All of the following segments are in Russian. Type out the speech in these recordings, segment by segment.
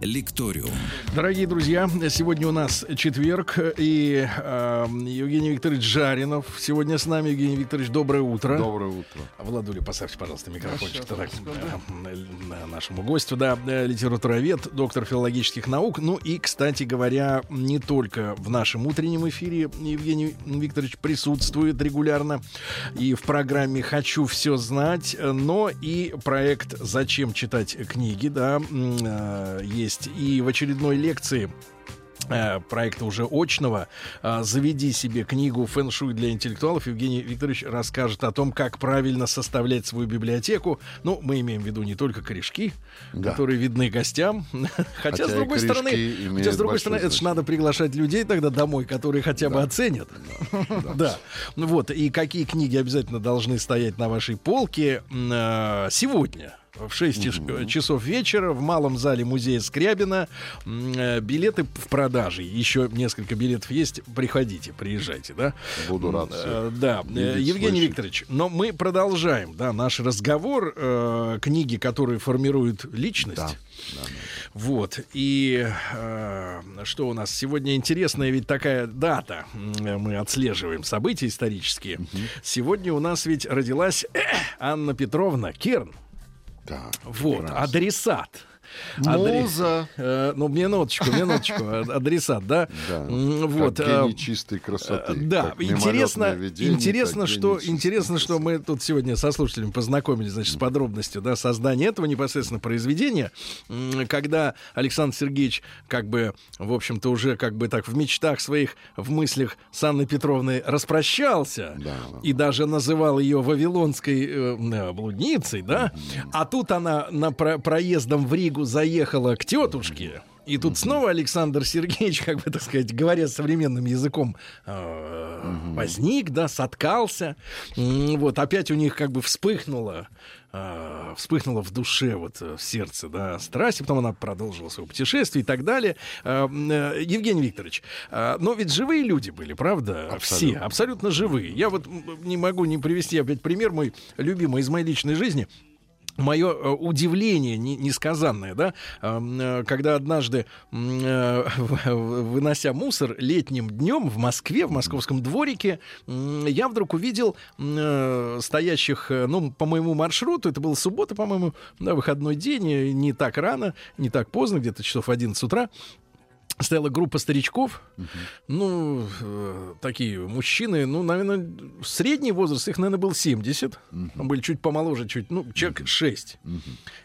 Лекториум. Дорогие друзья, сегодня у нас четверг, и э, Евгений Викторович Жаринов сегодня с нами. Евгений Викторович, доброе утро. Доброе утро. Владуля, поставьте, пожалуйста, микрофончик так, э, нашему гостю. Да, э, литературовед, доктор филологических наук. Ну и, кстати говоря, не только в нашем утреннем эфире Евгений Викторович присутствует регулярно и в программе «Хочу все знать», но и проект «Зачем читать книги», да, э, есть есть и в очередной лекции э, проекта уже очного э, «Заведи себе книгу «Фэн-шуй для интеллектуалов». Евгений Викторович расскажет о том, как правильно составлять свою библиотеку. Ну, мы имеем в виду не только корешки, да. которые видны гостям. Хотя, хотя, с другой стороны, хотя, с другой стороны, это же надо приглашать людей тогда домой, которые хотя да. бы оценят. Да. да. Вот. И какие книги обязательно должны стоять на вашей полке э, сегодня в 6 угу. часов вечера в малом зале музея Скрябина. Э, билеты в продаже. Еще несколько билетов есть. Приходите, приезжайте, да? Буду рад. Э, да, э, Евгений слышать. Викторович, но мы продолжаем, да, наш разговор. Э, книги, которые формируют личность. Да. Да, да. Вот. И э, что у нас сегодня интересная ведь такая дата. Мы отслеживаем события исторические. Угу. Сегодня у нас ведь родилась э, Анна Петровна Керн. Да, вот, прекрасно. адресат. Муза. Э, ну, минуточку, минуточку. Адресат, да? Да. Вот. Как гений чистой красоты. Э, да. Интересно, видение, интересно, что, интересно, что мы тут сегодня со слушателями познакомились, значит, с подробностью, да, создания этого непосредственно произведения, когда Александр Сергеевич, как бы, в общем-то, уже как бы так в мечтах своих, в мыслях с Анной Петровной распрощался да, и даже называл ее вавилонской э, э блудницей, да? А тут она на про проездом в Ригу заехала к тетушке. И тут снова Александр Сергеевич, как бы так сказать, говоря современным языком, э, возник, да, соткался. Вот опять у них как бы вспыхнуло, э, вспыхнуло в душе, вот э, в сердце, да, страсть. И потом она продолжила свое путешествие и так далее. Евгений Викторович, но ведь живые люди были, правда? Абсолютно. Все, абсолютно живые. Я вот не могу не привести опять пример мой любимый из моей личной жизни мое э, удивление несказанное, да, э, когда однажды, э, вынося мусор летним днем в Москве, в московском дворике, я вдруг увидел стоящих, ну, по моему маршруту, это была суббота, по-моему, да, выходной день, не так рано, не так поздно, где-то часов 11 утра, стояла группа старичков, uh-huh. ну, э, такие мужчины, ну, наверное, средний возраст их, наверное, был 70. Uh-huh. Были чуть помоложе, чуть, ну, человек uh-huh. 6. Uh-huh.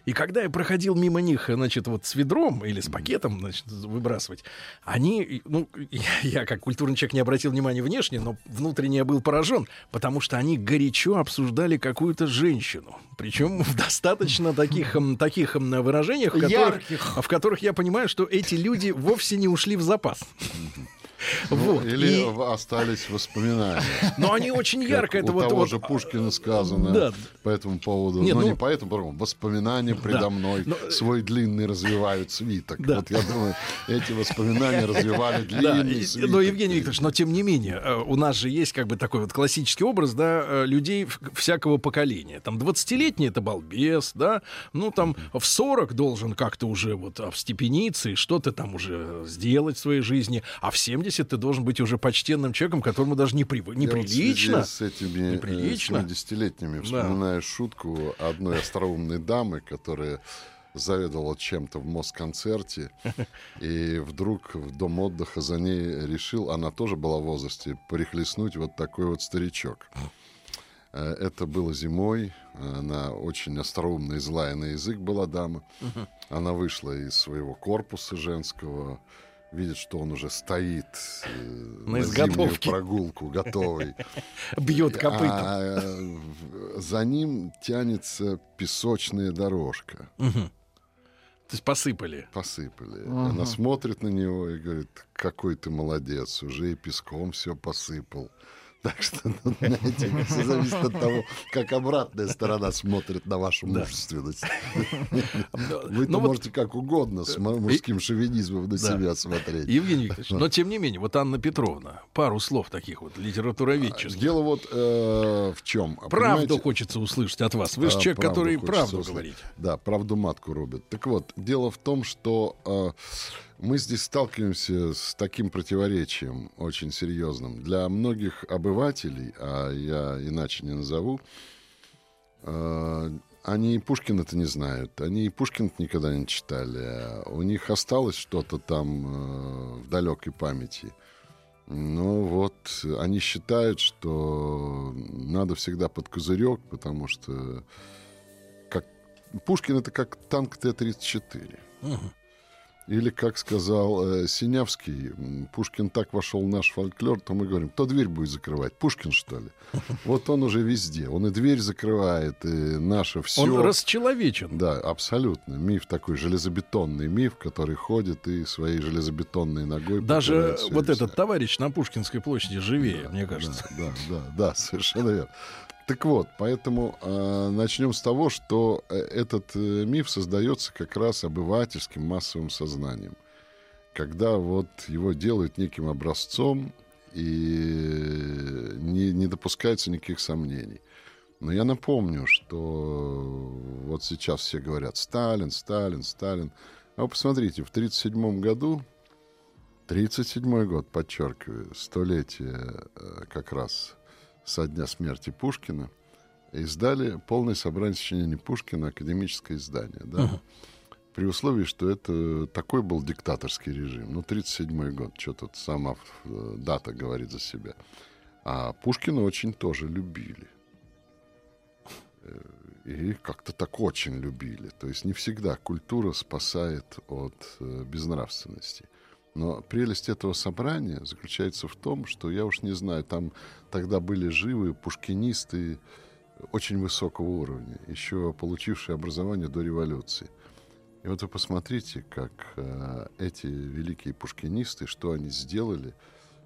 И когда я проходил мимо них, значит, вот с ведром или с пакетом, значит, выбрасывать, они, ну, я, я как культурный человек не обратил внимания внешне, но внутренне я был поражен, потому что они горячо обсуждали какую-то женщину. Причем в достаточно таких, таких выражениях, в которых, в которых я понимаю, что эти люди вовсе не не ушли в запас. Ну, вот. Или и... остались воспоминания. Но они очень ярко это у вот... того вот... же Пушкина сказано да. по этому поводу. Нет, ну, ну, не по этому, воспоминания предо да. мной Но... свой длинный развивают свиток. Да. Вот я думаю, эти воспоминания развивали длинный да. свиток. Но, Евгений Викторович, но тем не менее, э, у нас же есть как бы такой вот классический образ, да, э, людей всякого поколения. Там 20-летний это балбес, да, ну там в 40 должен как-то уже вот встепениться и что-то там уже сделать в своей жизни, а в 70 70 ты должен быть уже почтенным человеком, которому даже не при... неприлично. Я вот с этими э, неприлично. 70-летними вспоминаю да. шутку одной остроумной дамы, которая заведовала чем-то в Москонцерте, и вдруг в дом отдыха за ней решил, она тоже была в возрасте, прихлестнуть вот такой вот старичок. Э, это было зимой, она очень остроумная и злая на язык была дама. Она вышла из своего корпуса женского, видит, что он уже стоит э, на, на зимнюю прогулку готовый. Бьет копытом. А за ним тянется песочная дорожка. То есть посыпали? Посыпали. Угу. Она смотрит на него и говорит, какой ты молодец, уже и песком все посыпал. Так что, ну, знаете, все зависит от того, как обратная сторона смотрит на вашу мужественность. Вы ну, можете как угодно с мужским шовинизмом на себя смотреть. Евгений Викторович, но тем не менее, вот Анна Петровна, пару слов таких вот литературоведческих. Дело вот э, в чем. Правду хочется услышать от вас. Вы же человек, который правду говорит. Да, правду матку рубит. Так вот, дело в том, что э, мы здесь сталкиваемся с таким противоречием очень серьезным. Для многих обывателей, а я иначе не назову, э, они и Пушкина-то не знают, они и пушкина никогда не читали. У них осталось что-то там э, в далекой памяти. Ну вот, они считают, что надо всегда под козырек, потому что как... Пушкин это как танк Т-34. Угу. Или, как сказал э, Синявский, Пушкин так вошел в наш фольклор, то мы говорим, кто дверь будет закрывать? Пушкин, что ли? Вот он уже везде. Он и дверь закрывает, и наше все. Он расчеловечен. Да, абсолютно. Миф такой, железобетонный миф, который ходит и своей железобетонной ногой... Даже вот этот товарищ на Пушкинской площади живее, да, мне кажется. Да, да, да, да, совершенно верно. Так вот, поэтому э, начнем с того, что э, этот э, миф создается как раз обывательским массовым сознанием. Когда вот его делают неким образцом и не, не допускается никаких сомнений. Но я напомню, что вот сейчас все говорят Сталин, Сталин, Сталин. А вы посмотрите, в 1937 году, 1937 год, подчеркиваю, столетие э, как раз со дня смерти Пушкина, издали полное собрание сочинений Пушкина, академическое издание. Да? Uh-huh. При условии, что это такой был диктаторский режим. Ну, 37-й год, что тут сама э, дата говорит за себя. А Пушкина очень тоже любили. Э, и как-то так очень любили. То есть не всегда культура спасает от э, безнравственности. Но прелесть этого собрания заключается в том, что я уж не знаю, там тогда были живы пушкинисты очень высокого уровня, еще получившие образование до революции. И вот вы посмотрите, как э, эти великие пушкинисты, что они сделали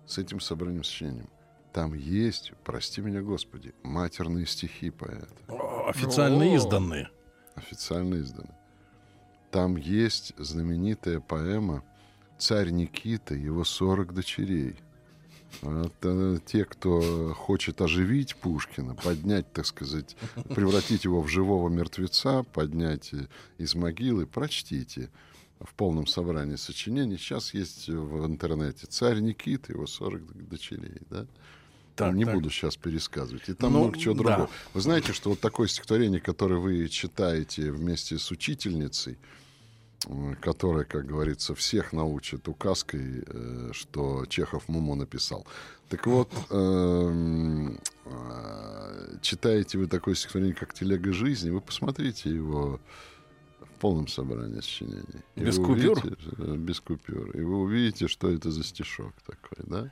с этим собранием сочинением. Там есть, прости меня, Господи, матерные стихи поэта. Официально О-о-о. изданные. Официально изданные. Там есть знаменитая поэма царь Никита, его 40 дочерей. Это те, кто хочет оживить Пушкина, поднять, так сказать, превратить его в живого мертвеца, поднять из могилы, прочтите в полном собрании сочинений. Сейчас есть в интернете «Царь Никита», его 40 дочерей, да? Так, не так. буду сейчас пересказывать. И там ну, много чего да. другого. Вы знаете, что вот такое стихотворение, которое вы читаете вместе с учительницей, которая, как говорится, всех научит указкой, э, что Чехов Муму написал. Так вот, эм, э, читаете вы такое стихотворение, как «Телега жизни», вы посмотрите его в полном собрании сочинений. Без купюр? Увидите, э, без купюр. И вы увидите, что это за стишок такой, да?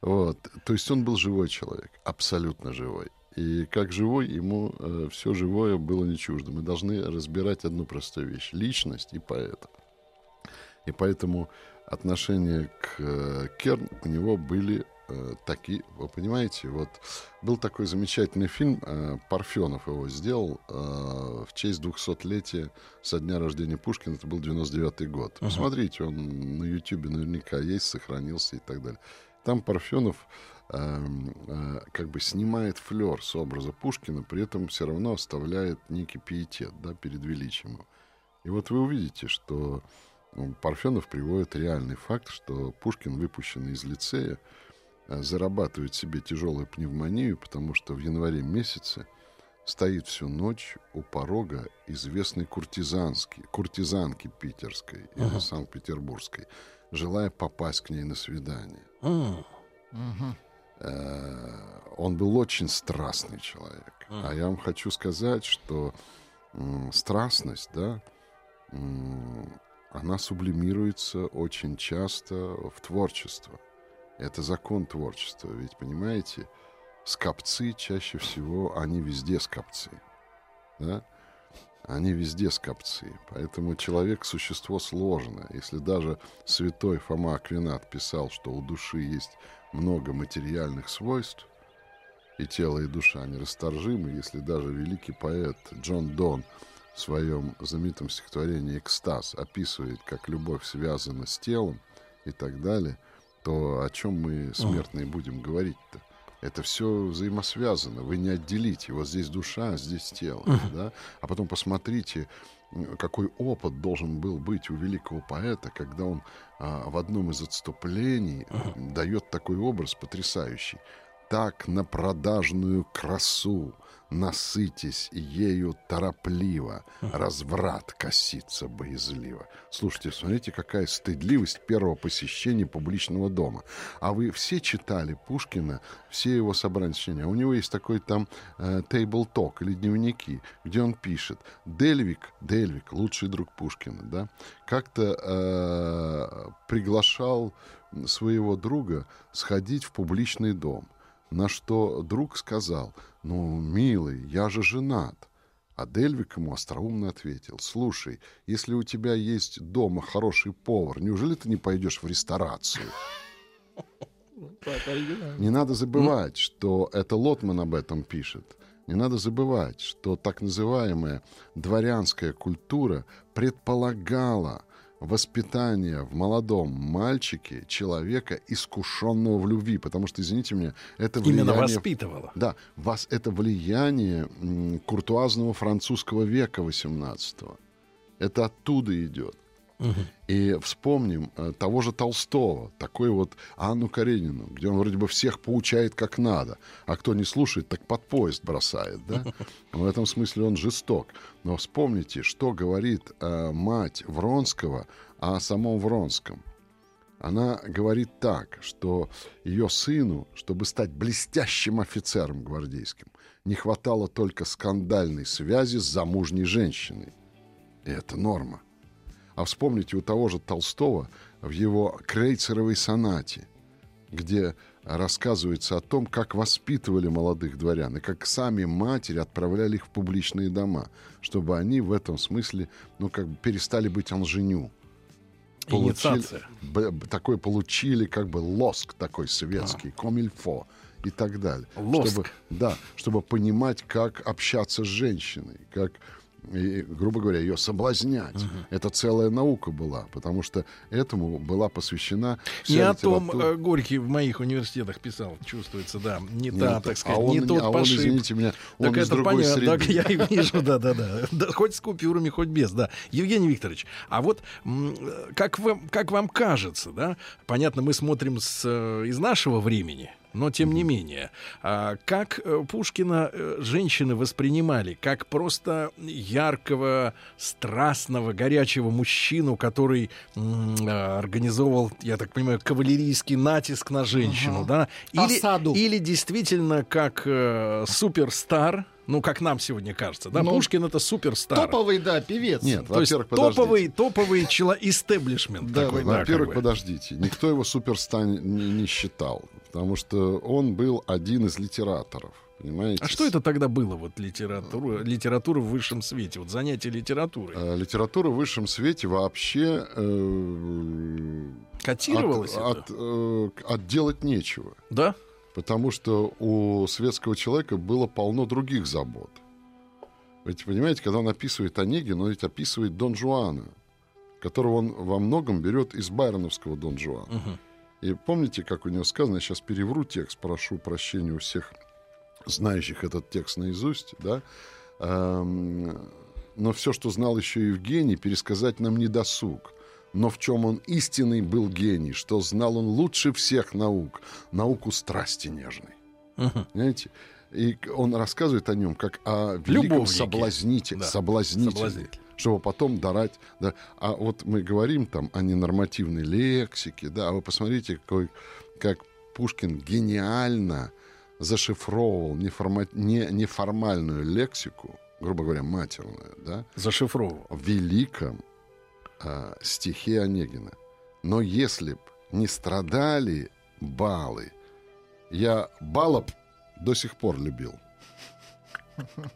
Вот. То есть он был живой человек, абсолютно живой. И как живой, ему э, все живое было не чуждо. Мы должны разбирать одну простую вещь. Личность и поэта. И поэтому отношения к э, Керн у него были э, такие, вы понимаете, вот был такой замечательный фильм, э, Парфенов его сделал э, в честь 200-летия со дня рождения Пушкина, это был 99-й год. Uh-huh. Посмотрите, он на Ютьюбе наверняка есть, сохранился и так далее. Там Парфенов как бы снимает флер с образа Пушкина, при этом все равно оставляет некий пиетет да, перед величием. И вот вы увидите, что ну, Парфенов приводит реальный факт, что Пушкин, выпущенный из лицея, э, зарабатывает себе тяжелую пневмонию, потому что в январе месяце стоит всю ночь у порога известной куртизанки, куртизанки питерской uh-huh. или санкт-петербургской, желая попасть к ней на свидание. Uh-huh. Э, он был очень страстный человек. Mm. А я вам хочу сказать, что страстность, да, она сублимируется очень часто в творчество. Это закон творчества. Ведь, понимаете, скопцы чаще всего, они везде скопцы. Да? Они везде скопцы. Поэтому человек — существо сложное. Если даже святой Фома Аквинат писал, что у души есть много материальных свойств, и тело, и душа нерасторжимы, если даже великий поэт Джон Дон в своем знаменитом стихотворении «Экстаз» описывает, как любовь связана с телом и так далее, то о чем мы, смертные, будем говорить-то? Это все взаимосвязано. Вы не отделите. Вот здесь душа, а здесь тело. Uh-huh. Да? А потом посмотрите, какой опыт должен был быть у великого поэта, когда он а, в одном из отступлений uh-huh. дает такой образ потрясающий. Так на продажную красу насытись ею торопливо, разврат косится боязливо. Слушайте, смотрите, какая стыдливость первого посещения публичного дома. А вы все читали Пушкина, все его собрания сочинения. У него есть такой там э, table talk или дневники, где он пишет. Дельвик, Дельвик, лучший друг Пушкина, да, как-то э, приглашал своего друга сходить в публичный дом. На что друг сказал — «Ну, милый, я же женат». А Дельвик ему остроумно ответил, «Слушай, если у тебя есть дома хороший повар, неужели ты не пойдешь в ресторацию?» Не надо забывать, что это Лотман об этом пишет. Не надо забывать, что так называемая дворянская культура предполагала воспитание в молодом мальчике человека, искушенного в любви, потому что, извините меня, это влияние... Именно воспитывало. Да, вас это влияние куртуазного французского века XVIII. Это оттуда идет. И вспомним э, того же Толстого, такой вот Анну Каренину, где он вроде бы всех поучает как надо, а кто не слушает, так под поезд бросает. Да? В этом смысле он жесток. Но вспомните, что говорит э, мать Вронского о самом Вронском. Она говорит так, что ее сыну, чтобы стать блестящим офицером гвардейским, не хватало только скандальной связи с замужней женщиной. И это норма. А вспомните у того же Толстого в его крейцеровой сонате, где рассказывается о том, как воспитывали молодых дворян и как сами матери отправляли их в публичные дома, чтобы они в этом смысле, ну, как бы перестали быть анженю. Получили, такой получили как бы лоск такой советский, а. комильфо и так далее. Лоск. Чтобы, да, чтобы понимать, как общаться с женщиной, как и, грубо говоря, ее соблазнять. Угу. Это целая наука была, потому что этому была посвящена вся Не о том э, Горький в моих университетах писал, чувствуется, да. Не та, а так сказать, а он, не тот а пошиб. Он, извините меня, он так из это другой понятно, среды. Так я и вижу, да-да-да. Хоть с купюрами, хоть без, да. Евгений Викторович, а вот как вам, как вам кажется, да, понятно, мы смотрим с, э, из нашего времени, но тем не менее, а, как э, Пушкина э, женщины воспринимали? Как просто яркого, страстного, горячего мужчину, который а, организовывал, я так понимаю, кавалерийский натиск на женщину, ага. да? Или, Осаду. или действительно как э, суперстар, ну, как нам сегодня кажется, да, ну, Пушкин это суперстар. Топовый, да, певец. Нет, То есть топовый, топовый чело истеблишмент. Да, такой, во-первых, как бы. подождите, никто его суперстар не, не считал потому что он был один из литераторов. Понимаете? А что это тогда было, вот литература, литература в высшем свете, вот занятие литературой? А, литература в высшем свете вообще... Э, Котировалась от, это? От, э, отделать нечего. Да? Потому что у светского человека было полно других забот. Ведь, понимаете, когда он описывает Онегина, он ведь описывает Дон Жуана, которого он во многом берет из байроновского Дон Жуана. Угу. И помните, как у него сказано, я сейчас перевру текст, прошу прощения у всех знающих этот текст наизусть, да, эм, но все, что знал еще Евгений, пересказать нам не досуг. Но в чем он истинный был гений, что знал он лучше всех наук, науку страсти нежной. Uh-huh. Понимаете? И он рассказывает о нем как о великом соблазнителе, да. соблазнителе. Соблазнитель чтобы потом дарать. Да. А вот мы говорим там о ненормативной лексике, да, а вы посмотрите, какой, как Пушкин гениально зашифровывал неформа... не, неформальную лексику, грубо говоря, матерную, да, зашифровывал в великом э, стихе Онегина. Но если б не страдали балы, я балоб до сих пор любил.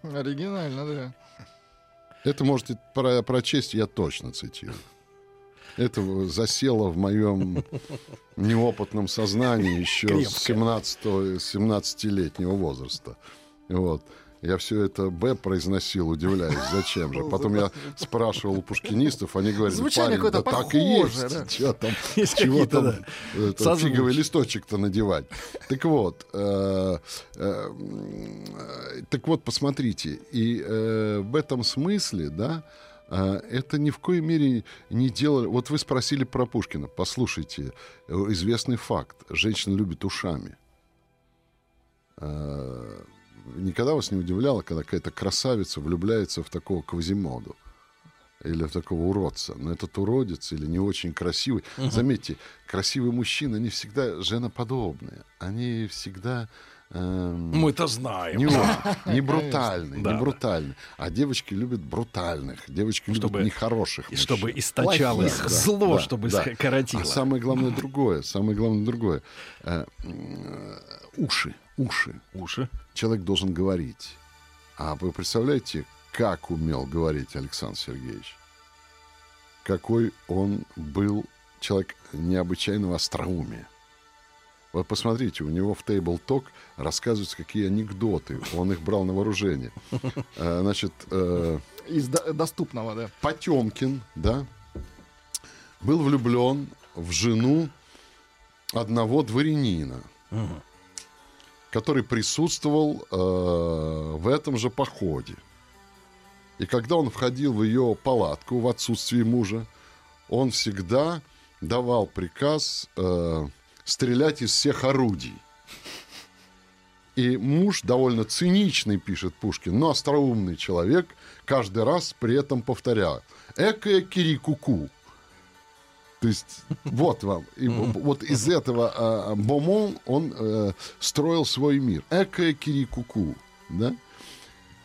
Оригинально, да. Это можете про прочесть, я точно цитирую. Это засело в моем неопытном сознании еще с 17-17-летнего возраста. Вот. Я все это «Б» произносил, удивляюсь, зачем же. Потом я спрашивал у пушкинистов, они говорят, Звучание парень, да похоже, так и есть. Да? Чего там, есть чего там да. это, фиговый листочек-то надевать. Так вот, э, э, так вот, посмотрите, и э, в этом смысле, да, э, это ни в коей мере не делали... Вот вы спросили про Пушкина. Послушайте, э, известный факт. Женщина любит ушами. Э, никогда вас не удивляло, когда какая-то красавица влюбляется в такого Квазимоду? Или в такого уродца. Но этот уродец или не очень красивый. Угу. Заметьте, красивые мужчины, они всегда женоподобные. Они всегда... Эм, Мы это знаем. Не, не брутальный, не брутальный. А девочки любят брутальных. Девочки чтобы, любят нехороших. И чтобы источало их зло, чтобы да. коротило. А самое главное другое. Самое главное другое. Уши уши. Уши. Человек должен говорить. А вы представляете, как умел говорить Александр Сергеевич? Какой он был человек необычайного остроумия. Вот посмотрите, у него в Table Talk рассказываются, какие анекдоты. Он их брал на вооружение. Э, значит... Э, Из доступного, да. Потемкин, да, был влюблен в жену одного дворянина. Угу который присутствовал э, в этом же походе. И когда он входил в ее палатку в отсутствие мужа, он всегда давал приказ э, стрелять из всех орудий. И муж довольно циничный, пишет Пушкин, но остроумный человек, каждый раз при этом повторял «Экая кирикуку». То есть вот вам. И вот из этого а, Бомон он а, строил свой мир. Экая Кирикуку. Да?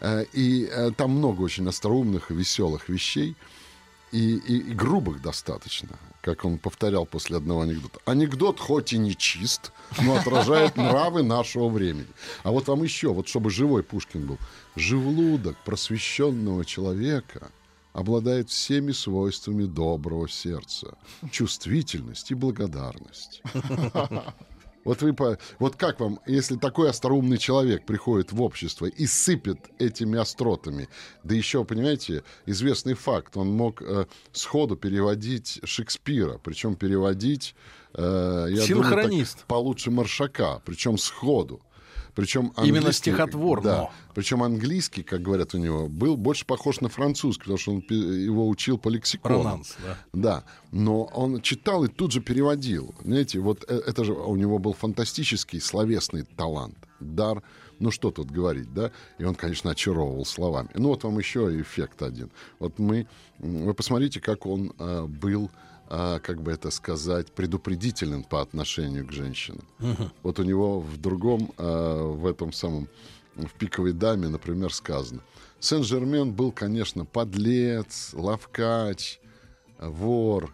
А, и а, там много очень остроумных и веселых вещей. И, и, и грубых достаточно, как он повторял после одного анекдота. Анекдот хоть и не чист, но отражает нравы нашего времени. А вот вам еще, вот чтобы живой Пушкин был. Живлудок просвещенного человека – обладает всеми свойствами доброго сердца, чувствительность и благодарность. Вот вы по... вот как вам, если такой остроумный человек приходит в общество и сыпет этими остротами, да еще, понимаете, известный факт, он мог э, сходу переводить Шекспира, причем переводить, э, я думаю, так, получше Маршака, причем сходу. Причем Именно стихотворно. Да, причем английский, как говорят у него, был больше похож на французский, потому что он его учил по лексикону. Пронанс, да. Да, но он читал и тут же переводил. Знаете, вот э, это же у него был фантастический словесный талант, дар ну что тут говорить, да? И он, конечно, очаровывал словами. Ну вот вам еще эффект один. Вот мы, вы посмотрите, как он э, был а, как бы это сказать, предупредителен по отношению к женщинам. Uh-huh. Вот у него в другом, а, в этом самом, в «Пиковой даме», например, сказано. Сен-Жермен был, конечно, подлец, ловкач, вор.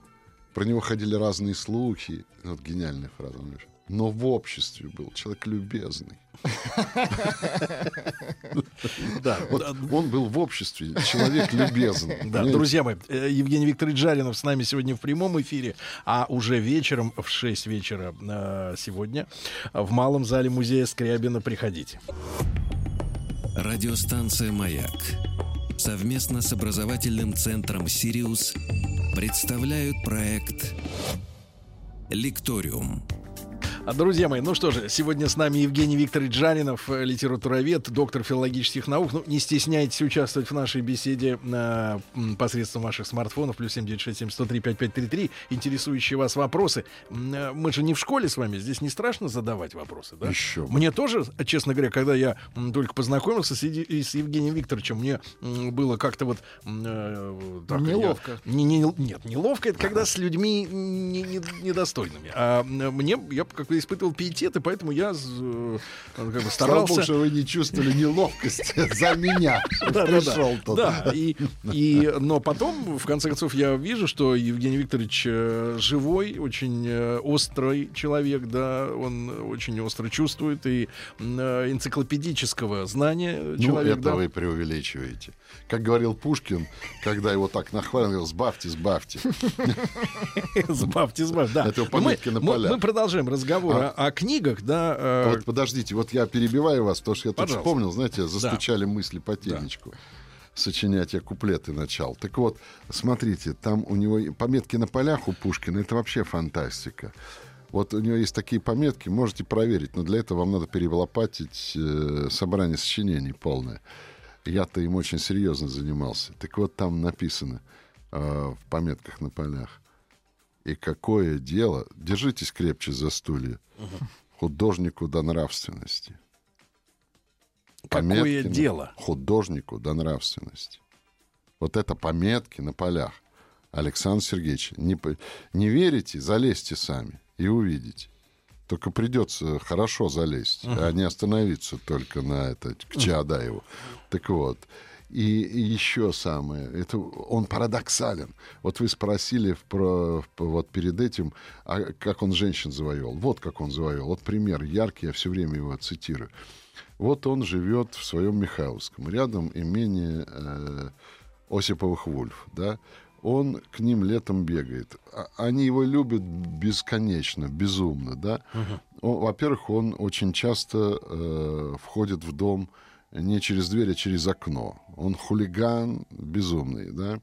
Про него ходили разные слухи. Вот гениальная фраза, Миша но в обществе был человек любезный. Да, он был в обществе человек любезный. Да, друзья мои, э, Евгений Викторович Жаринов с нами сегодня в прямом эфире, а уже вечером в 6 вечера э, сегодня в малом зале музея Скрябина приходите. Радиостанция Маяк совместно с образовательным центром Сириус представляют проект Лекториум. Друзья мои, ну что же, сегодня с нами Евгений Викторович Жаринов, э, литературовед, доктор филологических наук. Ну, не стесняйтесь участвовать в нашей беседе э, посредством ваших смартфонов, плюс 7967 интересующие вас вопросы. Э, мы же не в школе с вами, здесь не страшно задавать вопросы, да? Еще. Мне тоже, честно говоря, когда я только познакомился с, с Евгением Викторовичем, мне было как-то вот... Э, так, неловко. Я, не, не, нет, неловко, это когда с людьми недостойными. Не, не а мне, я как испытывал пиетет, и поэтому я э, как бы старался... Слава что вы не чувствовали неловкости за меня. Пришел туда. Да, и, но потом, в конце концов, я вижу, что Евгений Викторович э, живой, очень э, острый человек, да, он очень остро чувствует, и энциклопедического знания ну, человек. Ну, это да. вы преувеличиваете. Как говорил Пушкин, когда его так нахвалил, сбавьте, сбавьте. Сбавьте, сбавьте, да. Это пометки на полях. Мы продолжаем разговор а. о книгах, да. Э, вот подождите, вот я перебиваю вас, потому что я тут вспомнил, знаете, застучали мысли по темечку сочинять я куплеты начал. Так вот, смотрите, там у него пометки на полях у Пушкина, это вообще фантастика. Вот у него есть такие пометки, можете проверить, но для этого вам надо перелопатить э, собрание сочинений полное. Я-то им очень серьезно занимался. Так вот, там написано э, в пометках на полях. И какое дело, держитесь крепче за стулья, угу. художнику до нравственности. Пометки какое дело? Художнику до нравственности. Вот это пометки на полях. Александр Сергеевич, не, не верите, залезьте сами и увидите. Только придется хорошо залезть, uh-huh. а не остановиться только на это, к Чаадаеву. Uh-huh. Так вот. И, еще самое, это он парадоксален. Вот вы спросили про, вот перед этим, а как он женщин завоевал. Вот как он завоевал. Вот пример яркий, я все время его цитирую. Вот он живет в своем Михайловском, рядом имение э, Осиповых Вульф, да он к ним летом бегает. А, они его любят бесконечно, безумно, да. Uh-huh. во-первых, он очень часто э, входит в дом не через дверь, а через окно. Он хулиган безумный, да.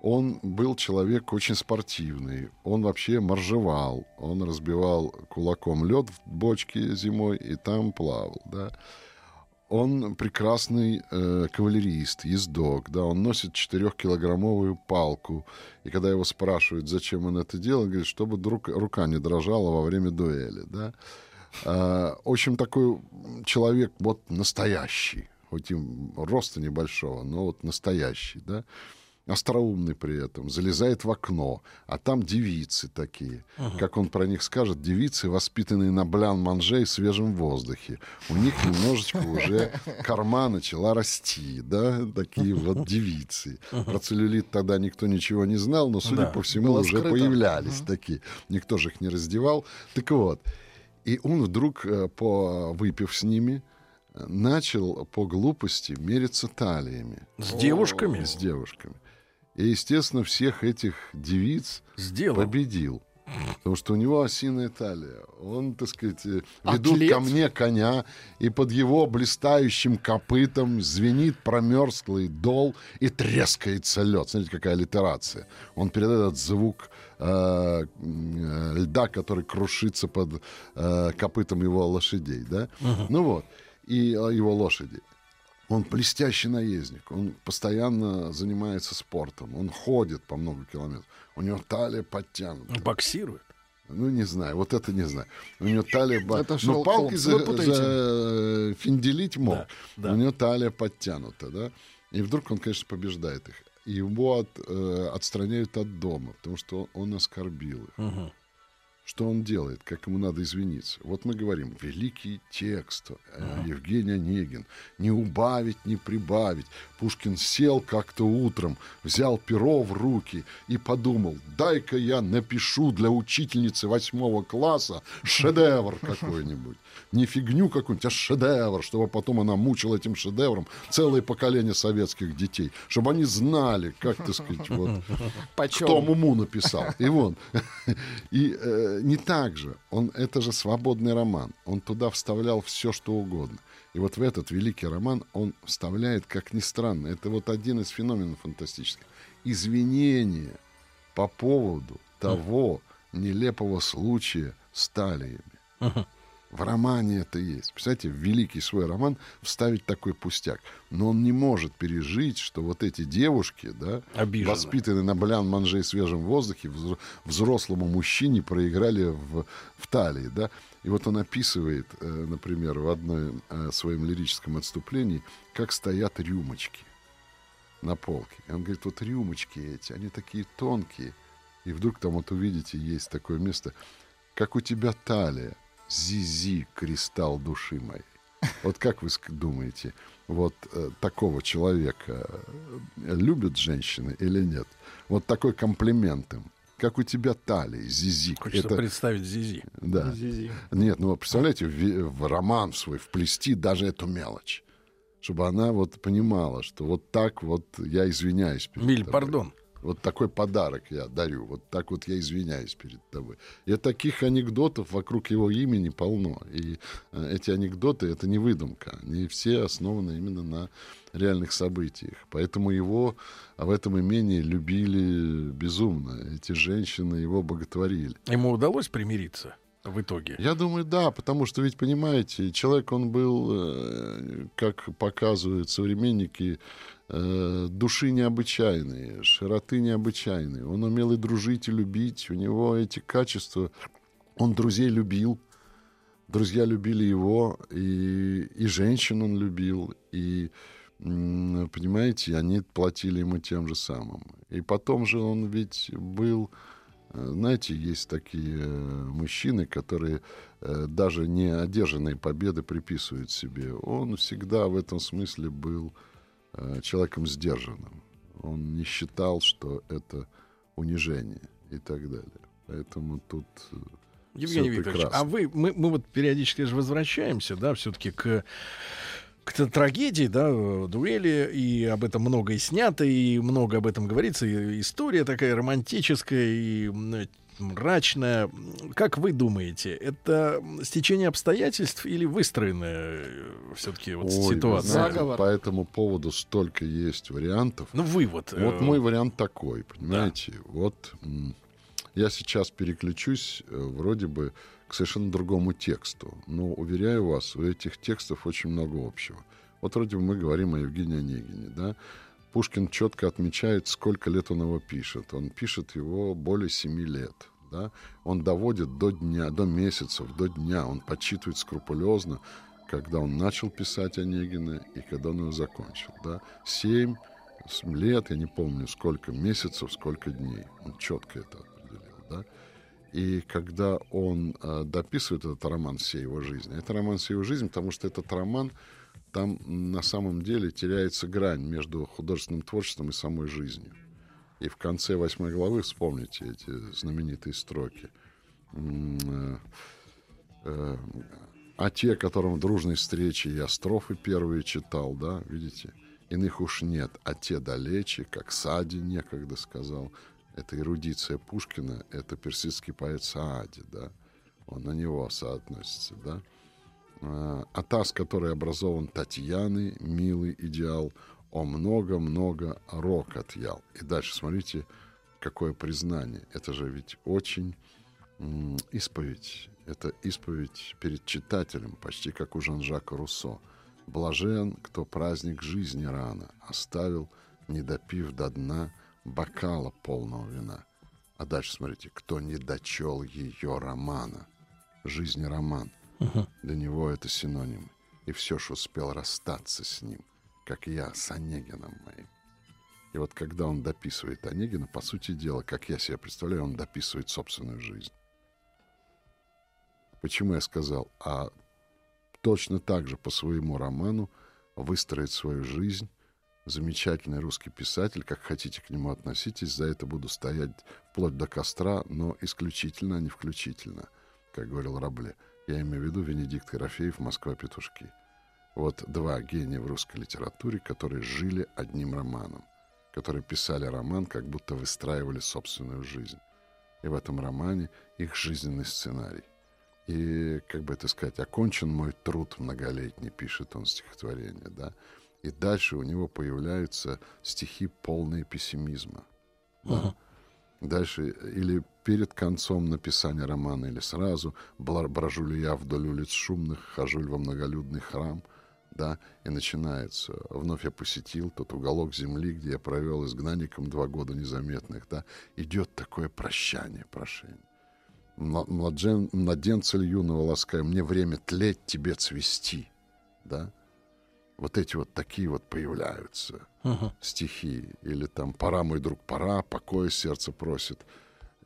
Он был человек очень спортивный. Он вообще моржевал. Он разбивал кулаком лед в бочке зимой и там плавал, да он прекрасный э, кавалерист, ездок, да, он носит четырехкилограммовую палку. И когда его спрашивают, зачем он это делает, говорит, чтобы рука, рука не дрожала во время дуэли, да. Э, в общем, такой человек вот настоящий, хоть и роста небольшого, но вот настоящий, да остроумный при этом, залезает в окно, а там девицы такие. Ага. Как он про них скажет, девицы, воспитанные на блян-манже и свежем воздухе. У них немножечко уже корма начала расти, да, такие вот девицы. Про целлюлит тогда никто ничего не знал, но, судя да, по всему, уже скрыто. появлялись ага. такие. Никто же их не раздевал. Так вот, и он вдруг, э, по, выпив с ними, начал по глупости мериться талиями. С девушками? С девушками. И, естественно, всех этих девиц Сделал. победил. Потому что у него осиная талия. Он, так сказать, э, ведут Атлет. ко мне коня, и под его блистающим копытом звенит промерзлый дол и трескается лед. Смотрите, какая аллитерация. Он передает этот звук э, э, льда, который крушится под э, копытом его лошадей. Да? Угу. Ну вот. И э, его лошади. Он блестящий наездник, он постоянно занимается спортом, он ходит по много километров, у него талия подтянута. Боксирует? Ну, не знаю, вот это не знаю. У него талия... Это Но палки за, за финделить мог. Да, да. У него талия подтянута, да? И вдруг он, конечно, побеждает их. И его от, э, отстраняют от дома, потому что он, он оскорбил их. Угу что он делает, как ему надо извиниться. Вот мы говорим, великий текст, э, Евгений Онегин, не убавить, не прибавить. Пушкин сел как-то утром, взял перо в руки и подумал, дай-ка я напишу для учительницы восьмого класса шедевр какой-нибудь. Не фигню какую-нибудь, а шедевр, чтобы потом она мучила этим шедевром целое поколение советских детей, чтобы они знали, как, так сказать, вот, кто Муму написал. И вон. И э, не так же. Он, это же свободный роман. Он туда вставлял все, что угодно. И вот в этот великий роман он вставляет, как ни странно, это вот один из феноменов фантастических, извинения по поводу того нелепого случая с талиями. Uh-huh. В романе это есть. Представляете, в великий свой роман вставить такой пустяк. Но он не может пережить, что вот эти девушки, да, Обижены. воспитанные на блян-манже и свежем воздухе, взрослому мужчине проиграли в, в талии, да. И вот он описывает, э, например, в одном э, своем лирическом отступлении, как стоят рюмочки на полке. И он говорит, вот рюмочки эти, они такие тонкие. И вдруг там вот увидите, есть такое место — как у тебя талия, Зизи, кристалл души моей. Вот как вы думаете, вот э, такого человека э, любят женщины или нет? Вот такой комплимент им. Как у тебя талия, Зизи. Хочется это... представить Зизи. Да. Зизи. Нет, ну представляете, в, в роман свой вплести даже эту мелочь. Чтобы она вот понимала, что вот так вот я извиняюсь перед Миль, тобой. пардон. Вот такой подарок я дарю. Вот так вот я извиняюсь перед тобой. И таких анекдотов вокруг его имени полно. И э, эти анекдоты — это не выдумка. Они все основаны именно на реальных событиях. Поэтому его в этом имении любили безумно. Эти женщины его боготворили. Ему удалось примириться? в итоге? Я думаю, да, потому что ведь, понимаете, человек, он был, э, как показывают современники, души необычайные, широты необычайные. Он умел и дружить, и любить. У него эти качества. Он друзей любил. Друзья любили его, и, и женщин он любил, и, понимаете, они платили ему тем же самым. И потом же он ведь был знаете, есть такие э, мужчины, которые э, даже не одержанные победы приписывают себе. Он всегда в этом смысле был э, человеком сдержанным. Он не считал, что это унижение и так далее. Поэтому тут Евгений Викторович, прекрасно. а вы, мы, мы вот периодически же возвращаемся, да, все-таки к к трагедии, да, дуэли, и об этом много и снято, и много об этом говорится, и история такая романтическая и мрачная. Как вы думаете, это стечение обстоятельств или выстроенная э, все-таки вот Ой, ситуация? Знаете, по этому поводу столько есть вариантов. Ну, вывод. Вот э... мой вариант такой, понимаете? Да. Вот я сейчас переключусь э, вроде бы к совершенно другому тексту. Но, уверяю вас, у этих текстов очень много общего. Вот вроде бы мы говорим о Евгении Онегине, да? Пушкин четко отмечает, сколько лет он его пишет. Он пишет его более семи лет. Да? Он доводит до дня, до месяцев, до дня. Он подсчитывает скрупулезно, когда он начал писать Онегина и когда он его закончил. Да? Семь лет, я не помню, сколько месяцев, сколько дней. Он четко это определил. Да? И когда он э, дописывает этот роман всей его жизни, это роман всей его жизни, потому что этот роман, там на самом деле теряется грань между художественным творчеством и самой жизнью. И в конце восьмой главы, вспомните эти знаменитые строки. Э, э, а те, которым дружной встречи я строфы первые читал, да, видите, иных уж нет, а те далече, как Сади некогда сказал, это эрудиция Пушкина, это персидский поэт Саади, да, он на него соотносится, да. А, а та, с которой образован Татьяны, милый идеал, о много-много рок отъял. И дальше смотрите, какое признание. Это же ведь очень исповедь. Это исповедь перед читателем, почти как у Жан-Жака Руссо. Блажен, кто праздник жизни рано оставил, не допив до дна — бокала полного вина. А дальше смотрите, кто не дочел ее романа. Жизнь роман. Угу. Для него это синоним. И все, что успел расстаться с ним, как я с Онегином моим. И вот когда он дописывает Онегина, по сути дела, как я себе представляю, он дописывает собственную жизнь. Почему я сказал? А точно так же по своему роману выстроить свою жизнь замечательный русский писатель, как хотите к нему относитесь, за это буду стоять вплоть до костра, но исключительно, а не включительно, как говорил Рабле. Я имею в виду Венедикт Ерофеев «Москва-петушки». Вот два гения в русской литературе, которые жили одним романом, которые писали роман, как будто выстраивали собственную жизнь. И в этом романе их жизненный сценарий. И, как бы это сказать, окончен мой труд многолетний, пишет он стихотворение, да, и дальше у него появляются стихи полные пессимизма. Uh-huh. Дальше или перед концом написания романа, или сразу брожу ли я вдоль улиц шумных, хожу ли во многолюдный храм, да, и начинается. Вновь я посетил тот уголок земли, где я провел изгнанником два года незаметных, да, идет такое прощание, прошение. Младен, младенца юного лаская, мне время тлеть, тебе цвести, да, вот эти вот такие вот появляются uh-huh. стихи. Или там «Пора, мой друг, пора», «Покоя сердце просит».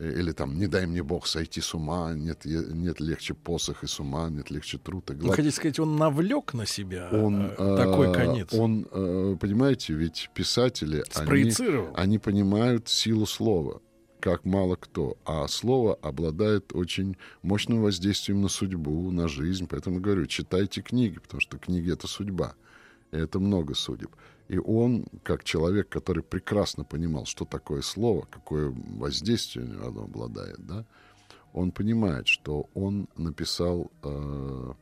Э, или там «не дай мне Бог сойти с ума», «нет, нет легче посох и с ума», «нет легче труд и глад». Вы хотите сказать, он навлек на себя он, э, такой э, конец? Он, э, понимаете, ведь писатели, они, они понимают силу слова как мало кто. А слово обладает очень мощным воздействием на судьбу, на жизнь. Поэтому говорю, читайте книги, потому что книги — это судьба. И это много судеб. И он, как человек, который прекрасно понимал, что такое слово, какое воздействие оно обладает, да, он понимает, что он написал, э,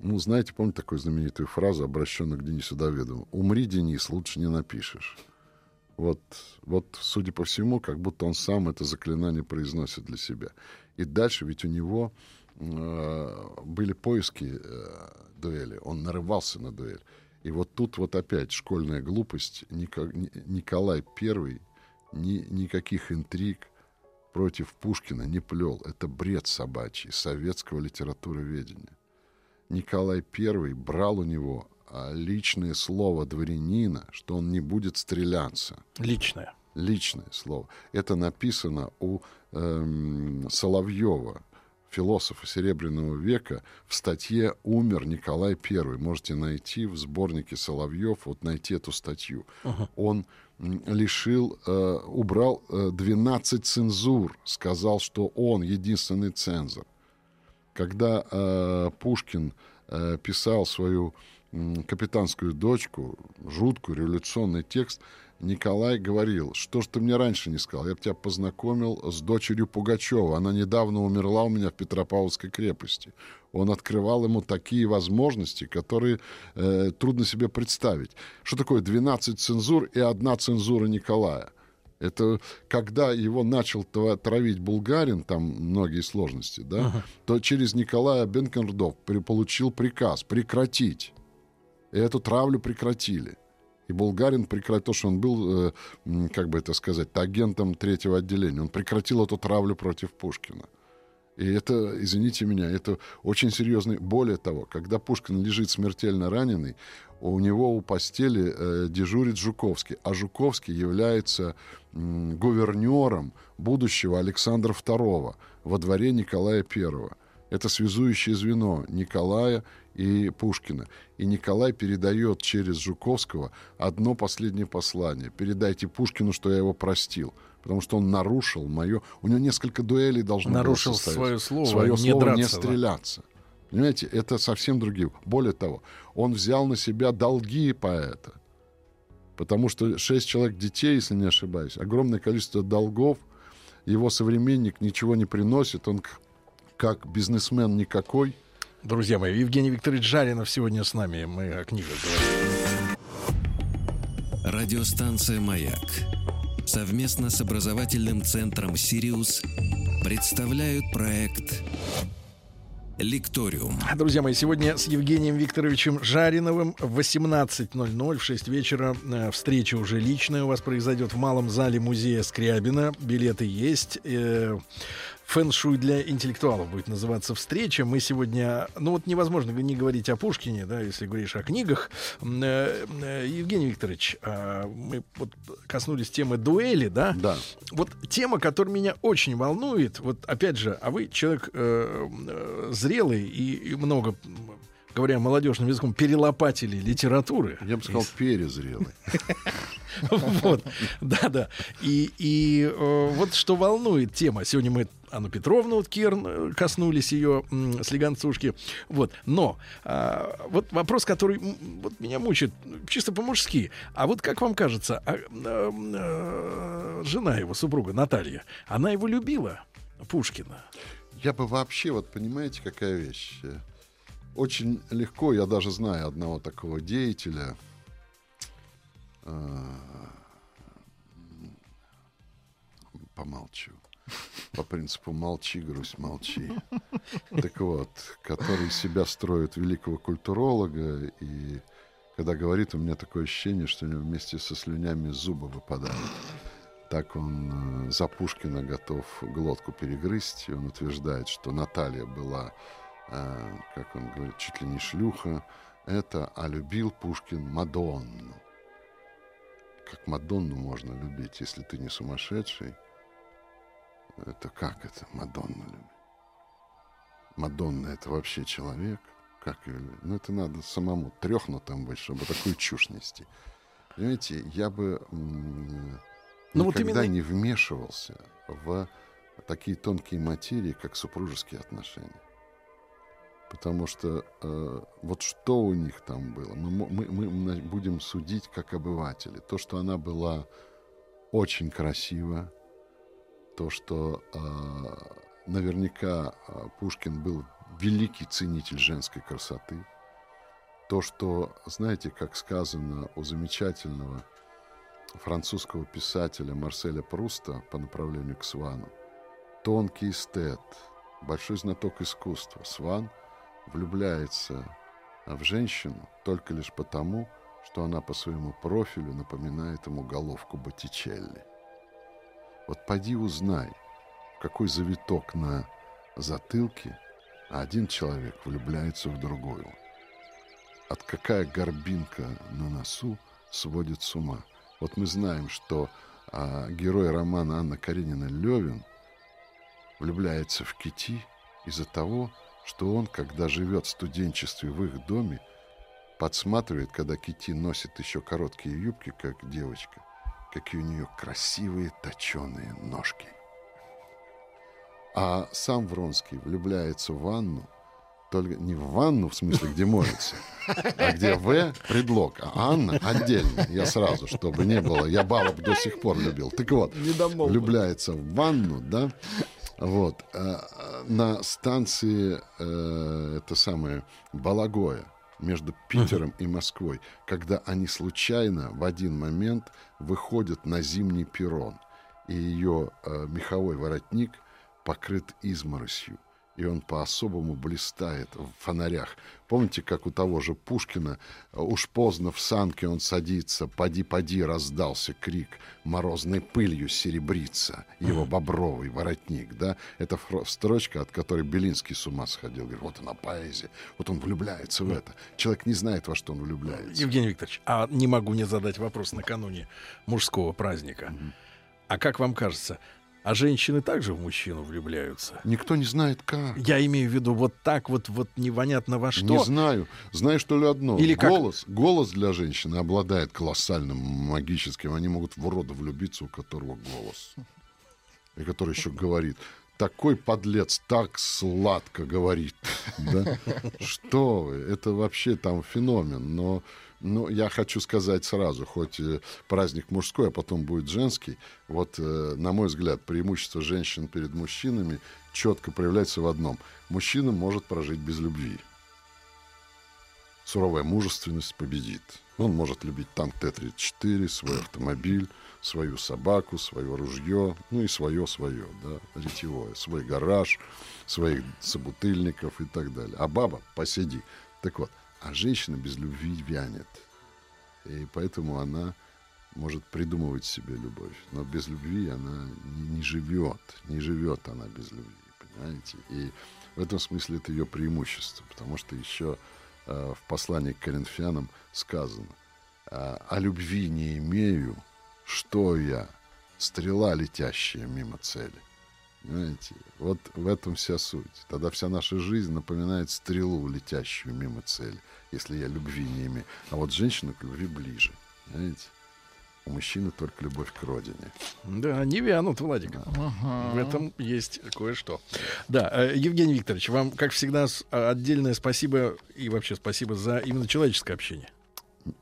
ну, знаете, помните такую знаменитую фразу, обращенную к Денису Давидову? «Умри, Денис, лучше не напишешь». Вот, вот, судя по всему, как будто он сам это заклинание произносит для себя. И дальше ведь у него э, были поиски э, дуэли, он нарывался на дуэль. И вот тут вот опять школьная глупость. Николай I ни, никаких интриг против Пушкина не плел. Это бред собачий советского литературоведения. Николай I брал у него а личное слово дворянина, что он не будет стреляться. Личное. Личное слово. Это написано у эм, Соловьева, философа Серебряного века, в статье «Умер Николай I». Можете найти в сборнике Соловьев, вот найти эту статью. Uh-huh. Он лишил, э, убрал э, 12 цензур, сказал, что он единственный цензор. Когда э, Пушкин э, писал свою капитанскую дочку, жуткую революционный текст, Николай говорил, что ж ты мне раньше не сказал, я бы тебя познакомил с дочерью Пугачева, она недавно умерла у меня в Петропавловской крепости. Он открывал ему такие возможности, которые э, трудно себе представить. Что такое 12 цензур и одна цензура Николая? Это когда его начал травить Булгарин, там многие сложности, да, uh-huh. то через Николая Бенкендорф получил приказ прекратить и эту травлю прекратили. И Булгарин прекратил то, что он был, э, как бы это сказать, агентом третьего отделения. Он прекратил эту травлю против Пушкина. И это, извините меня, это очень серьезный... Более того, когда Пушкин лежит смертельно раненый, у него у постели э, дежурит Жуковский. А Жуковский является э, гувернером будущего Александра II во дворе Николая I. Это связующее звено Николая и Пушкина. И Николай передает через Жуковского одно последнее послание. Передайте Пушкину, что я его простил. Потому что он нарушил мое... У него несколько дуэлей должно нарушил было свое слово, свое не слово драться, не стреляться. Понимаете, это совсем другие. Более того, он взял на себя долги поэта. Потому что шесть человек детей, если не ошибаюсь, огромное количество долгов, его современник ничего не приносит, он как бизнесмен никакой – Друзья мои, Евгений Викторович Жаринов сегодня с нами. Мы о книгах говорим. Радиостанция «Маяк» совместно с образовательным центром «Сириус» представляют проект Лекториум. Друзья мои, сегодня с Евгением Викторовичем Жариновым в 18.00 в 6 вечера э, встреча уже личная у вас произойдет в малом зале музея Скрябина. Билеты есть. Фэн-шуй для интеллектуалов будет называться встреча. Мы сегодня, ну вот невозможно не говорить о Пушкине, да, если говоришь о книгах. Э, э, Евгений Викторович, а, мы вот коснулись темы дуэли, да? Да. Вот тема, которая меня очень волнует, вот опять же, а вы человек э, зрелый и, и много говоря молодежным языком, перелопатили литературы. Я бы сказал, перезрелый. Вот, да-да. И, и вот что волнует тема. Сегодня мы Анну Петровну вот Керн э, коснулись ее слегонцушки. Вот. Но а, вот вопрос, который вот меня мучает чисто по-мужски. А вот как вам кажется, а, а, а, жена его, супруга Наталья, она его любила, Пушкина? Я бы вообще, вот понимаете, какая вещь? Очень легко, я даже знаю одного такого деятеля, помолчу. По принципу молчи, грусть, молчи. Так вот, который себя строит великого культуролога, и когда говорит, у меня такое ощущение, что у него вместе со слюнями зубы выпадают. Так он э, за Пушкина готов глотку перегрызть. И он утверждает, что Наталья была э, как он говорит, чуть ли не шлюха, это «А любил Пушкин Мадонну». Как Мадонну можно любить, если ты не сумасшедший? Это как это Мадонна любит? Мадонна это вообще человек? Как ее любит? Ну, это надо самому трехнутым быть, чтобы такую чушь нести. Понимаете, я бы ну, никогда вот именно... не вмешивался в такие тонкие материи, как супружеские отношения. Потому что э, вот что у них там было, мы, мы, мы будем судить как обыватели. То, что она была очень красива, то, что э, наверняка э, Пушкин был великий ценитель женской красоты, то, что, знаете, как сказано у замечательного французского писателя Марселя Пруста по направлению к Свану, тонкий эстет, большой знаток искусства, Сван влюбляется в женщину только лишь потому, что она по своему профилю напоминает ему головку Боттичелли. Вот поди узнай, какой завиток на затылке один человек влюбляется в другую. От какая горбинка на носу сводит с ума. Вот мы знаем, что а, герой романа Анна Каренина Левин влюбляется в Кити из-за того, что он, когда живет в студенчестве в их доме, подсматривает, когда Кити носит еще короткие юбки, как девочка, какие у нее красивые точеные ножки. А сам Вронский влюбляется в Анну, только не в ванну, в смысле, где моется, а где В предлог, а Анна отдельно. Я сразу, чтобы не было. Я бабок до сих пор любил. Так вот, влюбляется в ванну, да, вот, а, на станции, э, это самое, Балагоя, между Питером и Москвой, когда они случайно в один момент выходят на зимний перрон, и ее э, меховой воротник покрыт изморосью и он по-особому блистает в фонарях. Помните, как у того же Пушкина, э, уж поздно в санке он садится, поди-поди раздался крик, морозной пылью серебрится его бобровый воротник, да? Это строчка, от которой Белинский с ума сходил. Говорит, вот она поэзия, вот он влюбляется в это. Человек не знает, во что он влюбляется. Евгений Викторович, а не могу не задать вопрос накануне мужского праздника. А как вам кажется, а женщины также в мужчину влюбляются. Никто не знает как. Я имею в виду вот так вот, вот непонятно во что. Не знаю. Знаешь, что ли одно? Или голос, как... голос для женщины обладает колоссальным магическим. Они могут в рода влюбиться, у которого голос. И который еще говорит. Такой подлец так сладко говорит. Да? Что вы? Это вообще там феномен. Но ну, я хочу сказать сразу, хоть праздник мужской, а потом будет женский, вот, э, на мой взгляд, преимущество женщин перед мужчинами четко проявляется в одном. Мужчина может прожить без любви. Суровая мужественность победит. Он может любить танк Т-34, свой автомобиль, свою собаку, свое ружье, ну и свое-свое, да, ретевое, свой гараж, своих собутыльников и так далее. А баба посиди. Так вот, а женщина без любви вянет. И поэтому она может придумывать себе любовь. Но без любви она не, не живет. Не живет она без любви, понимаете? И в этом смысле это ее преимущество. Потому что еще э, в послании к Коринфянам сказано, «О любви не имею, что я, стрела, летящая мимо цели». Понимаете? Вот в этом вся суть. Тогда вся наша жизнь напоминает стрелу, летящую мимо цели, если я любви не имею. А вот женщина к любви ближе. Понимаете? У мужчины только любовь к родине. Да, не вянут, Владик. Да. Ага. В этом есть кое-что. Да, э, Евгений Викторович, вам, как всегда, отдельное спасибо и вообще спасибо за именно человеческое общение.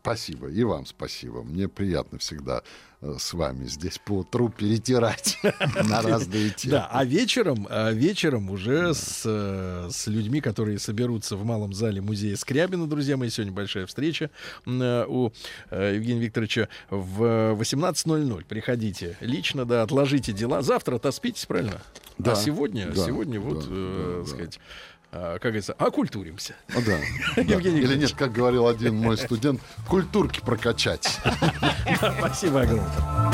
Спасибо. И вам спасибо. Мне приятно всегда э, с вами здесь по утру перетирать на разные темы. Да, а вечером, а вечером уже с, э, с людьми, которые соберутся в малом зале музея Скрябина, друзья мои, сегодня большая встреча э, у Евгения Викторовича в 18.00. Приходите лично, да, отложите дела. Завтра отоспитесь, правильно? Да. А сегодня, да, сегодня вот, да, э, да, сказать, как говорится, окультуримся. О, да. Или нет, как говорил один мой студент, культурки прокачать. Спасибо огромное.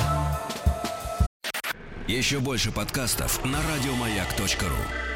Еще больше подкастов на радиомаяк.ру